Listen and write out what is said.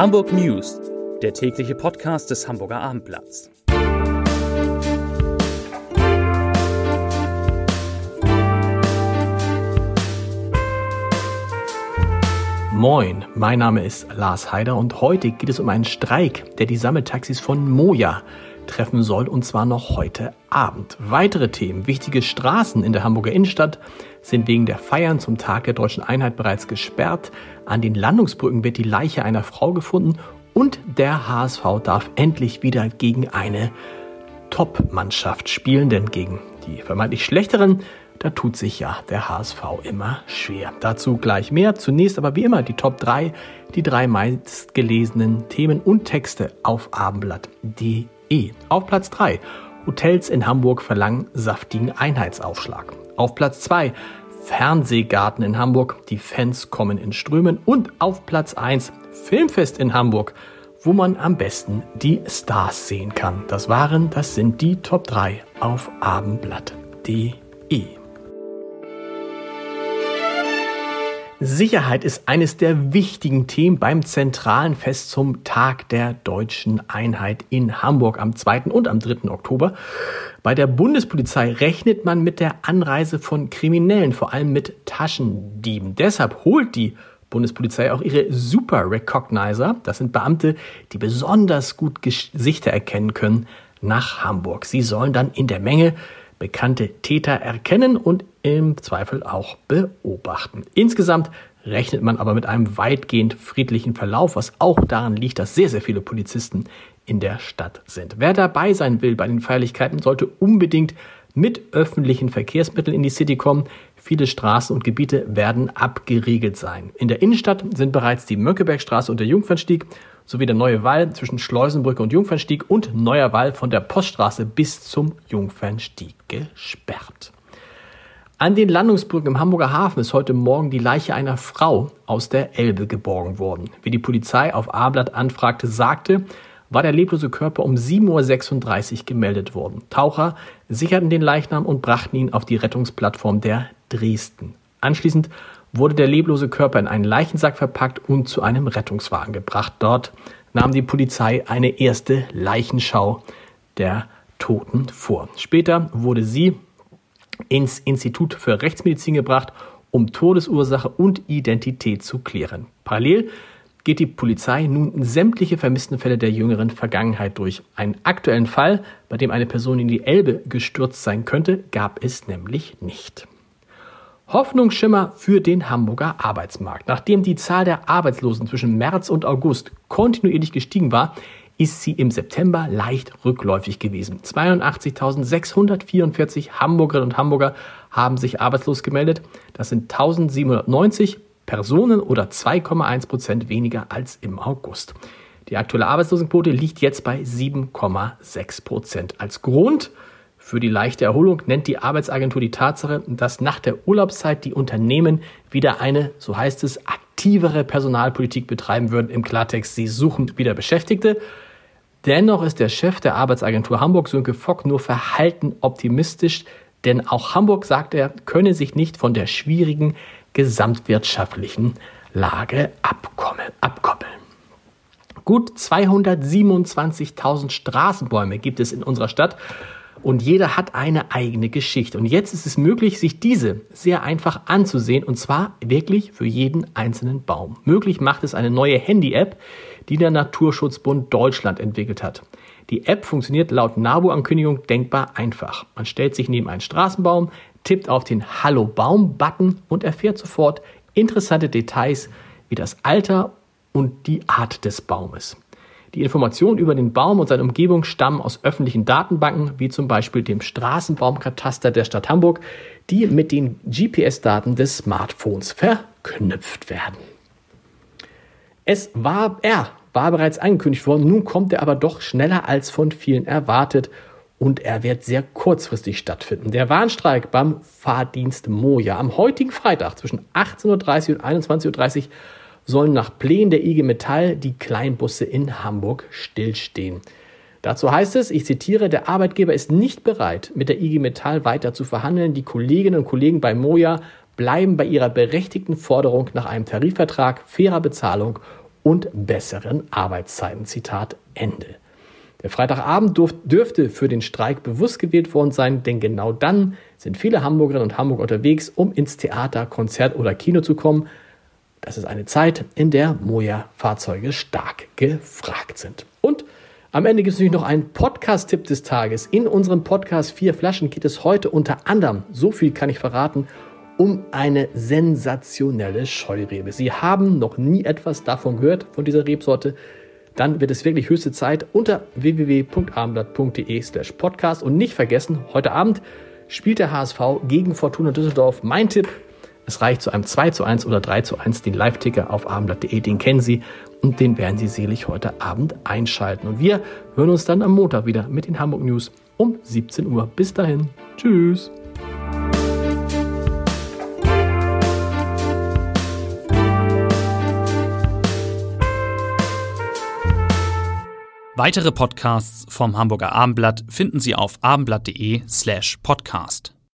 Hamburg News, der tägliche Podcast des Hamburger Abendblatts. Moin, mein Name ist Lars Heider und heute geht es um einen Streik, der die Sammeltaxis von Moja treffen soll und zwar noch heute Abend. Weitere Themen, wichtige Straßen in der Hamburger Innenstadt sind wegen der Feiern zum Tag der deutschen Einheit bereits gesperrt. An den Landungsbrücken wird die Leiche einer Frau gefunden und der HSV darf endlich wieder gegen eine Top-Mannschaft spielen, denn gegen die vermeintlich schlechteren, da tut sich ja der HSV immer schwer. Dazu gleich mehr. Zunächst aber wie immer die Top 3, die drei meistgelesenen Themen und Texte auf abendblatt.de. Auf Platz 3 Hotels in Hamburg verlangen saftigen Einheitsaufschlag. Auf Platz 2 Fernsehgarten in Hamburg, die Fans kommen in Strömen. Und auf Platz 1 Filmfest in Hamburg, wo man am besten die Stars sehen kann. Das waren, das sind die Top 3 auf abendblatt.de. Sicherheit ist eines der wichtigen Themen beim zentralen Fest zum Tag der deutschen Einheit in Hamburg am 2. und am 3. Oktober. Bei der Bundespolizei rechnet man mit der Anreise von Kriminellen, vor allem mit Taschendieben. Deshalb holt die Bundespolizei auch ihre Super Recognizer, das sind Beamte, die besonders gut Gesichter erkennen können, nach Hamburg. Sie sollen dann in der Menge bekannte Täter erkennen und im Zweifel auch beobachten. Insgesamt rechnet man aber mit einem weitgehend friedlichen Verlauf, was auch daran liegt, dass sehr, sehr viele Polizisten in der Stadt sind. Wer dabei sein will bei den Feierlichkeiten, sollte unbedingt mit öffentlichen Verkehrsmitteln in die City kommen. Viele Straßen und Gebiete werden abgeriegelt sein. In der Innenstadt sind bereits die Mönckebergstraße und der Jungfernstieg sowie der neue Wall zwischen Schleusenbrücke und Jungfernstieg und neuer Wall von der Poststraße bis zum Jungfernstieg gesperrt. An den Landungsbrücken im Hamburger Hafen ist heute Morgen die Leiche einer Frau aus der Elbe geborgen worden. Wie die Polizei auf A-Blatt anfragte, sagte, war der leblose Körper um 7.36 Uhr gemeldet worden. Taucher sicherten den Leichnam und brachten ihn auf die Rettungsplattform der Dresden. Anschließend wurde der leblose Körper in einen Leichensack verpackt und zu einem Rettungswagen gebracht. Dort nahm die Polizei eine erste Leichenschau der Toten vor. Später wurde sie ins Institut für Rechtsmedizin gebracht, um Todesursache und Identität zu klären. Parallel geht die Polizei nun sämtliche vermissten Fälle der jüngeren Vergangenheit durch. Einen aktuellen Fall, bei dem eine Person in die Elbe gestürzt sein könnte, gab es nämlich nicht. Hoffnungsschimmer für den Hamburger Arbeitsmarkt. Nachdem die Zahl der Arbeitslosen zwischen März und August kontinuierlich gestiegen war, ist sie im September leicht rückläufig gewesen. 82.644 Hamburgerinnen und Hamburger haben sich arbeitslos gemeldet. Das sind 1790 Personen oder 2,1 Prozent weniger als im August. Die aktuelle Arbeitslosenquote liegt jetzt bei 7,6 Prozent. Als Grund für die leichte Erholung nennt die Arbeitsagentur die Tatsache, dass nach der Urlaubszeit die Unternehmen wieder eine, so heißt es, aktivere Personalpolitik betreiben würden. Im Klartext, sie suchen wieder Beschäftigte. Dennoch ist der Chef der Arbeitsagentur Hamburg, Sönke Fock, nur verhalten optimistisch, denn auch Hamburg, sagt er, könne sich nicht von der schwierigen gesamtwirtschaftlichen Lage abkoppeln. Gut 227.000 Straßenbäume gibt es in unserer Stadt und jeder hat eine eigene Geschichte. Und jetzt ist es möglich, sich diese sehr einfach anzusehen und zwar wirklich für jeden einzelnen Baum. Möglich macht es eine neue Handy-App, die der Naturschutzbund Deutschland entwickelt hat. Die App funktioniert laut NABU-Ankündigung denkbar einfach. Man stellt sich neben einen Straßenbaum, tippt auf den Hallo Baum-Button und erfährt sofort interessante Details wie das Alter und die Art des Baumes. Die Informationen über den Baum und seine Umgebung stammen aus öffentlichen Datenbanken, wie zum Beispiel dem Straßenbaumkataster der Stadt Hamburg, die mit den GPS-Daten des Smartphones verknüpft werden. Es war, er war bereits angekündigt worden, nun kommt er aber doch schneller als von vielen erwartet und er wird sehr kurzfristig stattfinden. Der Warnstreik beim Fahrdienst Moja am heutigen Freitag zwischen 18.30 und 21.30 Uhr sollen nach Plänen der IG Metall die Kleinbusse in Hamburg stillstehen. Dazu heißt es, ich zitiere, der Arbeitgeber ist nicht bereit, mit der IG Metall weiter zu verhandeln. Die Kolleginnen und Kollegen bei Moja bleiben bei ihrer berechtigten Forderung nach einem Tarifvertrag, fairer Bezahlung und besseren Arbeitszeiten. Zitat Ende. Der Freitagabend dürfte für den Streik bewusst gewählt worden sein, denn genau dann sind viele Hamburgerinnen und Hamburger unterwegs, um ins Theater, Konzert oder Kino zu kommen. Das ist eine Zeit, in der Moja-Fahrzeuge stark gefragt sind. Und am Ende gibt es natürlich noch einen Podcast-Tipp des Tages. In unserem Podcast Vier Flaschen geht es heute unter anderem, so viel kann ich verraten, um eine sensationelle Scheurebe. Sie haben noch nie etwas davon gehört, von dieser Rebsorte dann wird es wirklich höchste Zeit unter www.abendblatt.de slash podcast. Und nicht vergessen, heute Abend spielt der HSV gegen Fortuna Düsseldorf. Mein Tipp, es reicht zu einem 2 zu 1 oder 3 zu 1. Den Live-Ticker auf abendblatt.de, den kennen Sie und den werden Sie selig heute Abend einschalten. Und wir hören uns dann am Montag wieder mit den Hamburg News um 17 Uhr. Bis dahin. Tschüss. Weitere Podcasts vom Hamburger Abendblatt finden Sie auf abendblatt.de slash podcast.